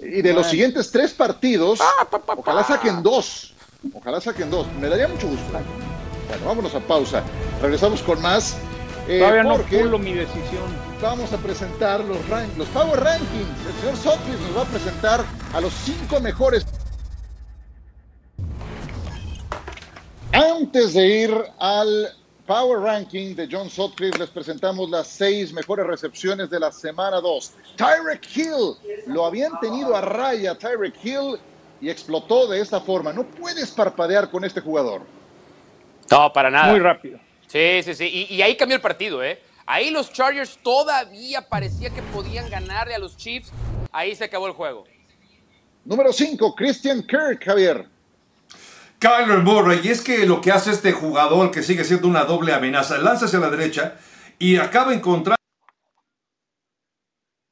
Y de los siguientes tres partidos, ah, ojalá saquen dos. Ojalá saquen dos. Me daría mucho gusto. Bueno, vámonos a pausa. Regresamos con más. Eh, Todavía no pulo mi decisión. Vamos a presentar los, los Power Rankings. El señor Sotlis nos va a presentar a los cinco mejores Antes de ir al Power Ranking de John Sutcliffe, les presentamos las seis mejores recepciones de la semana 2. Tyreek Hill, lo habían tenido a raya Tyreek Hill y explotó de esta forma. No puedes parpadear con este jugador. No, para nada. Muy rápido. Sí, sí, sí. Y, y ahí cambió el partido, ¿eh? Ahí los Chargers todavía parecía que podían ganarle a los Chiefs. Ahí se acabó el juego. Número 5, Christian Kirk, Javier. Kyler Murray, y es que lo que hace este jugador que sigue siendo una doble amenaza, lanza hacia la derecha y acaba encontrando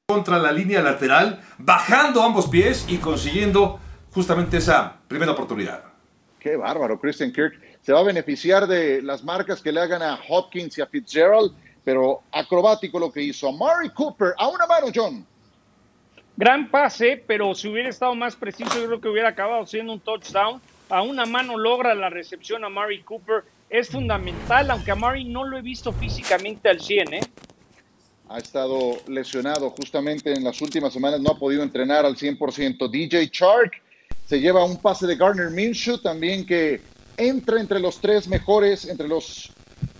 contra la línea lateral, bajando ambos pies y consiguiendo justamente esa primera oportunidad. Qué bárbaro, Christian Kirk. Se va a beneficiar de las marcas que le hagan a Hopkins y a Fitzgerald, pero acrobático lo que hizo. Murray Cooper, a una mano, John. Gran pase, pero si hubiera estado más preciso, yo creo que hubiera acabado siendo un touchdown a una mano logra la recepción a Murray Cooper es fundamental, aunque a Murray no lo he visto físicamente al 100, ¿eh? Ha estado lesionado justamente en las últimas semanas, no ha podido entrenar al 100%. DJ Chark se lleva un pase de Garner Minshew, también que entra entre los tres mejores, entre los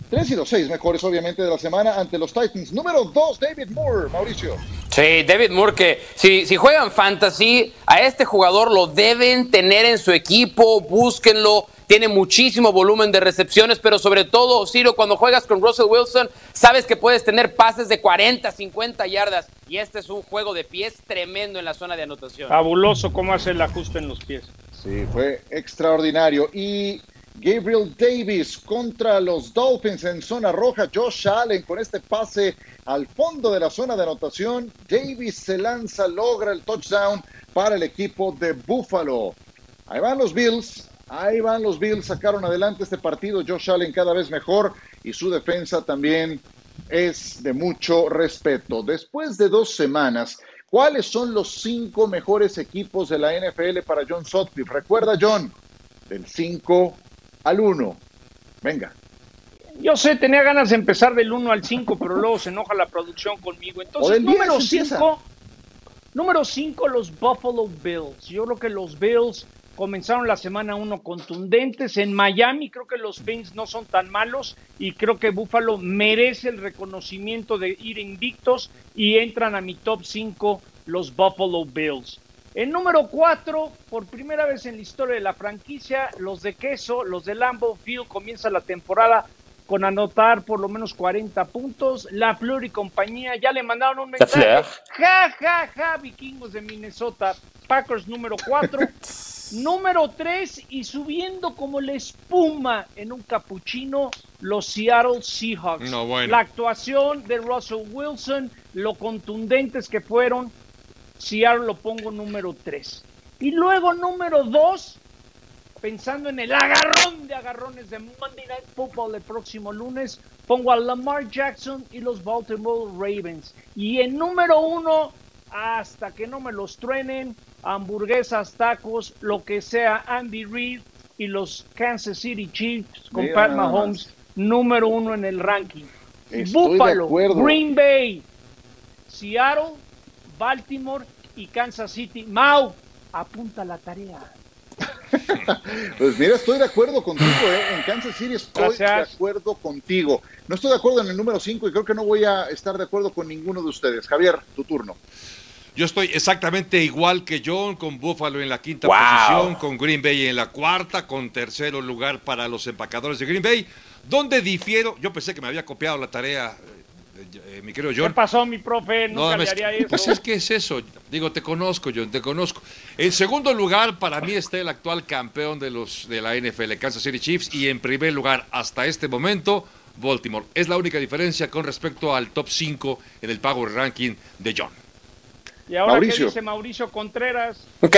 tres y los seis mejores, obviamente, de la semana ante los Titans. Número dos, David Moore, Mauricio. Sí, David Moore, que si, si juegan fantasy, a este jugador lo deben tener en su equipo, búsquenlo. Tiene muchísimo volumen de recepciones, pero sobre todo, Ciro, cuando juegas con Russell Wilson, sabes que puedes tener pases de 40, 50 yardas. Y este es un juego de pies tremendo en la zona de anotación. Fabuloso cómo hace el ajuste en los pies. Sí, fue extraordinario. Y Gabriel Davis contra los Dolphins en zona roja. Josh Allen con este pase al fondo de la zona de anotación. Davis se lanza, logra el touchdown para el equipo de Buffalo. Ahí van los Bills. Ahí van los Bills. Sacaron adelante este partido. Josh Allen cada vez mejor y su defensa también es de mucho respeto. Después de dos semanas, ¿cuáles son los cinco mejores equipos de la NFL para John Sutcliffe? Recuerda, John, del 5 al 1. Venga. Yo sé, tenía ganas de empezar del 1 al 5, pero luego se enoja la producción conmigo. Entonces, número 5, número 5, los Buffalo Bills. Yo creo que los Bills comenzaron la semana 1 contundentes. En Miami creo que los Fins no son tan malos y creo que Buffalo merece el reconocimiento de ir invictos y entran a mi top 5 los Buffalo Bills. En número 4, por primera vez en la historia de la franquicia, los de queso, los de Lambeau Field, comienza la temporada con anotar por lo menos 40 puntos. La Fleur y compañía ya le mandaron un mensaje. Ja, ja, ja, vikingos de Minnesota. Packers número 4. (laughs) número 3 y subiendo como la espuma en un capuchino, los Seattle Seahawks. La actuación de Russell Wilson, lo contundentes que fueron. Seattle lo pongo número 3. Y luego número 2, pensando en el agarrón de agarrones de Monday Night Football el próximo lunes, pongo a Lamar Jackson y los Baltimore Ravens. Y en número 1, hasta que no me los truenen, hamburguesas, tacos, lo que sea, Andy Reid y los Kansas City Chiefs con Pat Mahomes, número 1 en el ranking. Buffalo, Green Bay, Seattle, Baltimore y Kansas City. Mau, apunta la tarea. pues mira, estoy de acuerdo contigo, ¿eh? en Kansas City estoy de acuerdo contigo. No estoy de acuerdo en el número 5 y creo que no voy a estar de acuerdo con ninguno de ustedes. Javier, tu turno. Yo estoy exactamente igual que John, con Buffalo en la quinta posición, con Green Bay en la cuarta, con tercero lugar para los empacadores de Green Bay. Donde difiero, yo pensé que me había copiado la tarea eh, mi querido John. ¿Qué pasó, mi profe? Nunca no, le haría eso. Pues es que es eso. Digo, te conozco, John, te conozco. En segundo lugar, para mí está el actual campeón de, los, de la NFL, Kansas City Chiefs. Y en primer lugar, hasta este momento, Baltimore. Es la única diferencia con respecto al top 5 en el Power Ranking de John. ¿Y ahora qué dice Mauricio Contreras? Ok,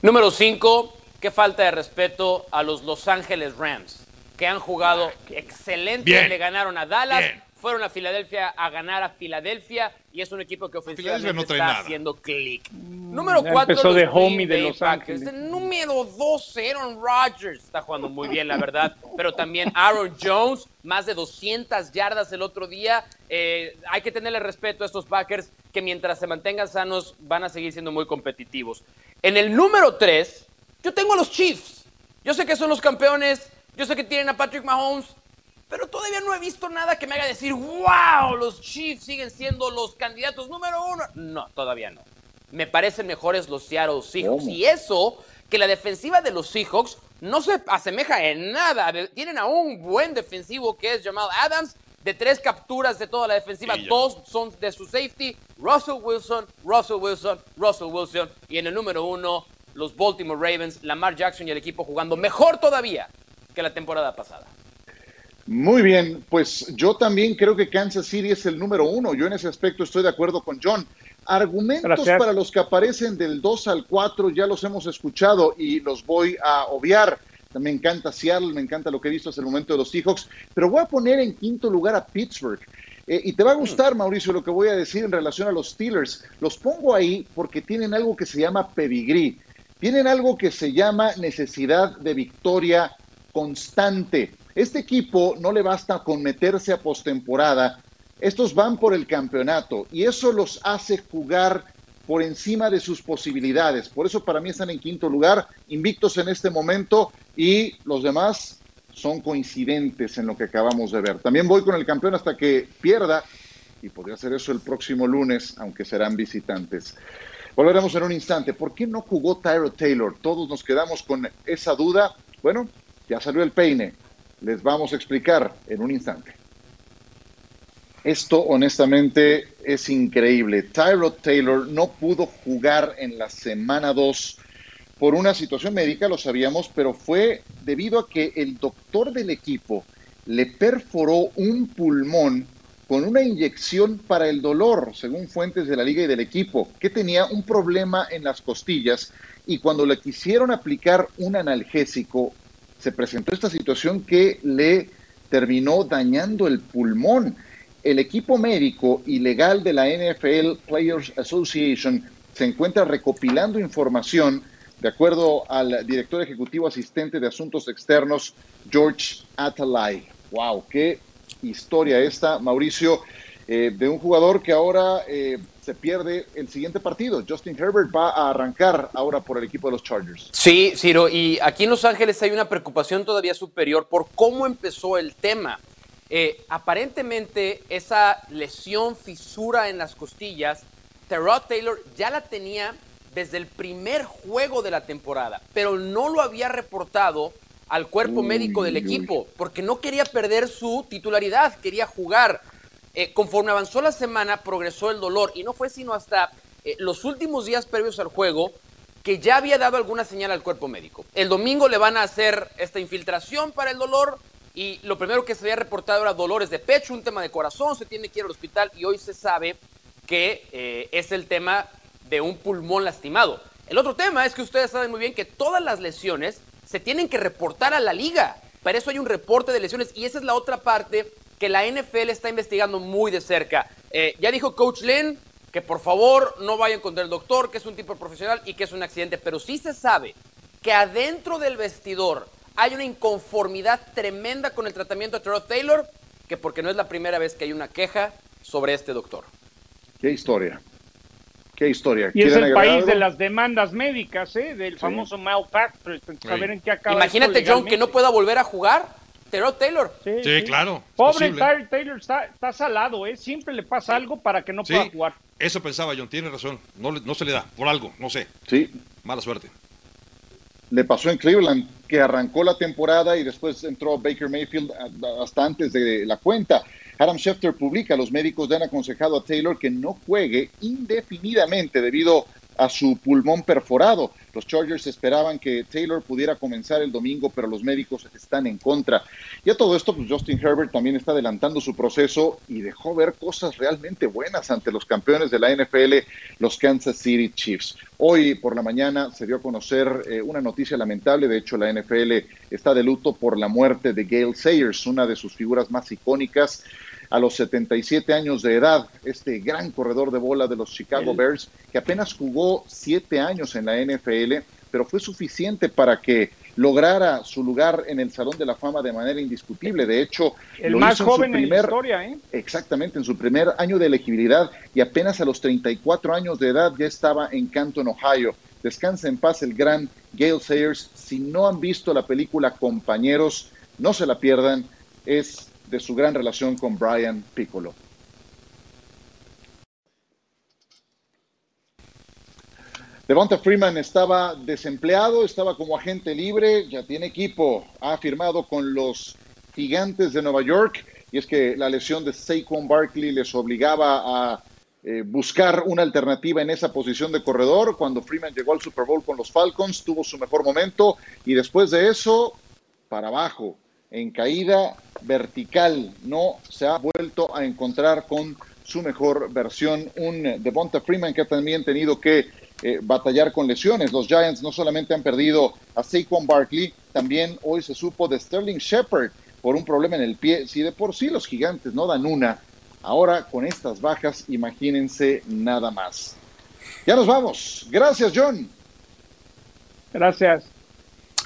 número 5, qué falta de respeto a los Los Ángeles Rams, que han jugado ah, excelente, le ganaron a Dallas fueron a Filadelfia a ganar a Filadelfia y es un equipo que ofensivamente está haciendo clic. Mm, número 4 de home de Los Ángeles. Número 2 Aaron Rodgers está jugando muy bien, la verdad, pero también Aaron Jones, más de 200 yardas el otro día. Eh, hay que tenerle respeto a estos Packers que mientras se mantengan sanos van a seguir siendo muy competitivos. En el número 3, yo tengo a los Chiefs. Yo sé que son los campeones, yo sé que tienen a Patrick Mahomes, pero todavía no he visto nada que me haga decir, wow, los Chiefs siguen siendo los candidatos número uno. No, todavía no. Me parecen mejores los Seattle Seahawks. Y eso, que la defensiva de los Seahawks no se asemeja en nada. Tienen a un buen defensivo que es Jamal Adams. De tres capturas de toda la defensiva, dos son de su safety. Russell Wilson, Russell Wilson, Russell Wilson. Y en el número uno, los Baltimore Ravens, Lamar Jackson y el equipo jugando mejor todavía que la temporada pasada. Muy bien, pues yo también creo que Kansas City es el número uno. Yo en ese aspecto estoy de acuerdo con John. Argumentos para los que aparecen del 2 al 4 ya los hemos escuchado y los voy a obviar. Me encanta Seattle, me encanta lo que he visto hasta el momento de los Seahawks, pero voy a poner en quinto lugar a Pittsburgh. Eh, y te va a gustar, Mauricio, lo que voy a decir en relación a los Steelers. Los pongo ahí porque tienen algo que se llama pedigrí. Tienen algo que se llama necesidad de victoria constante. Este equipo no le basta con meterse a postemporada, estos van por el campeonato y eso los hace jugar por encima de sus posibilidades. Por eso para mí están en quinto lugar, invictos en este momento y los demás son coincidentes en lo que acabamos de ver. También voy con el campeón hasta que pierda y podría ser eso el próximo lunes, aunque serán visitantes. Volveremos en un instante. ¿Por qué no jugó Tyro Taylor? Todos nos quedamos con esa duda. Bueno, ya salió el peine. Les vamos a explicar en un instante. Esto honestamente es increíble. Tyro Taylor no pudo jugar en la semana 2 por una situación médica, lo sabíamos, pero fue debido a que el doctor del equipo le perforó un pulmón con una inyección para el dolor, según fuentes de la liga y del equipo, que tenía un problema en las costillas y cuando le quisieron aplicar un analgésico, se presentó esta situación que le terminó dañando el pulmón. El equipo médico y legal de la NFL Players Association se encuentra recopilando información de acuerdo al director ejecutivo asistente de Asuntos Externos, George Atalay. ¡Wow! ¡Qué historia esta, Mauricio, eh, de un jugador que ahora eh, se pierde el siguiente partido. Justin Herbert va a arrancar ahora por el equipo de los Chargers. Sí, Ciro, y aquí en Los Ángeles hay una preocupación todavía superior por cómo empezó el tema. Eh, aparentemente esa lesión, fisura en las costillas, Terrell Taylor ya la tenía desde el primer juego de la temporada, pero no lo había reportado al cuerpo médico del equipo, porque no quería perder su titularidad, quería jugar. Eh, conforme avanzó la semana, progresó el dolor y no fue sino hasta eh, los últimos días previos al juego que ya había dado alguna señal al cuerpo médico. El domingo le van a hacer esta infiltración para el dolor y lo primero que se había reportado era dolores de pecho, un tema de corazón, se tiene que ir al hospital y hoy se sabe que eh, es el tema de un pulmón lastimado. El otro tema es que ustedes saben muy bien que todas las lesiones se tienen que reportar a la liga. Para eso hay un reporte de lesiones y esa es la otra parte que la NFL está investigando muy de cerca. Eh, ya dijo Coach Lynn que por favor no vayan contra el doctor, que es un tipo profesional y que es un accidente, pero sí se sabe que adentro del vestidor hay una inconformidad tremenda con el tratamiento de Terrell Taylor, que porque no es la primera vez que hay una queja sobre este doctor. Qué historia. Qué historia. Y es el país de las demandas médicas, ¿eh? Del famoso malpractice. Saber en qué acaba Imagínate, John, que no pueda volver a jugar. Terrell Taylor. Sí, claro. Pobre Taylor está, está, salado, ¿eh? Siempre le pasa algo para que no pueda jugar. Eso pensaba John, tiene razón. No, no se le da, por algo, no sé. Sí. Mala suerte. Le pasó en Cleveland, que arrancó la temporada y después entró Baker Mayfield hasta antes de la cuenta. Adam Schefter publica, los médicos le han aconsejado a Taylor que no juegue indefinidamente debido a su pulmón perforado. Los Chargers esperaban que Taylor pudiera comenzar el domingo, pero los médicos están en contra. Y a todo esto, pues Justin Herbert también está adelantando su proceso y dejó ver cosas realmente buenas ante los campeones de la NFL, los Kansas City Chiefs. Hoy por la mañana se dio a conocer eh, una noticia lamentable. De hecho, la NFL está de luto por la muerte de Gail Sayers, una de sus figuras más icónicas a los 77 años de edad, este gran corredor de bola de los Chicago Bears, que apenas jugó siete años en la NFL, pero fue suficiente para que lograra su lugar en el Salón de la Fama de manera indiscutible. De hecho, el más joven en, la historia, ¿eh? Exactamente, en su primer año de elegibilidad y apenas a los 34 años de edad ya estaba en Canton, Ohio. Descansa en paz el gran Gail Sayers. Si no han visto la película Compañeros, no se la pierdan. Es de su gran relación con Brian Piccolo. Devonta Freeman estaba desempleado, estaba como agente libre, ya tiene equipo, ha firmado con los gigantes de Nueva York y es que la lesión de Saquon Barkley les obligaba a eh, buscar una alternativa en esa posición de corredor. Cuando Freeman llegó al Super Bowl con los Falcons, tuvo su mejor momento y después de eso, para abajo en caída vertical. No se ha vuelto a encontrar con su mejor versión. Un Devonta Freeman que ha también tenido que eh, batallar con lesiones. Los Giants no solamente han perdido a Saquon Barkley, también hoy se supo de Sterling Shepard por un problema en el pie. Si de por sí los gigantes no dan una, ahora con estas bajas, imagínense nada más. Ya nos vamos. Gracias, John. Gracias.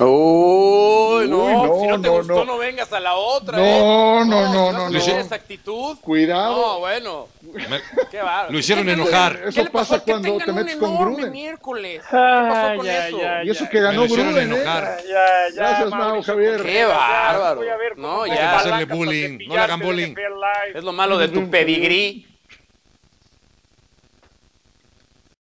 Uy, no, no, si no te no, gustó, no. no. vengas a la otra. No, ¿eh? no, no, no, no. esa actitud. Cuidado. No, bueno. Me- Qué bárbaro. Lo hicieron ¿Qué le- enojar. ¿Qué Eso le pasó? pasa cuando te un metes con Gruden. miércoles. ¿Qué pasó con Ay, eso? ay, ay, Y eso que ganó Me lo hicieron Gruden, ¿eh? enojar. Ya, ya, Gracias, Mau, Javier. Qué ya, bárbaro. voy a ver cómo No, ya. Hacerle bullying. No le hagan bullying. Es lo malo de tu pedigrí.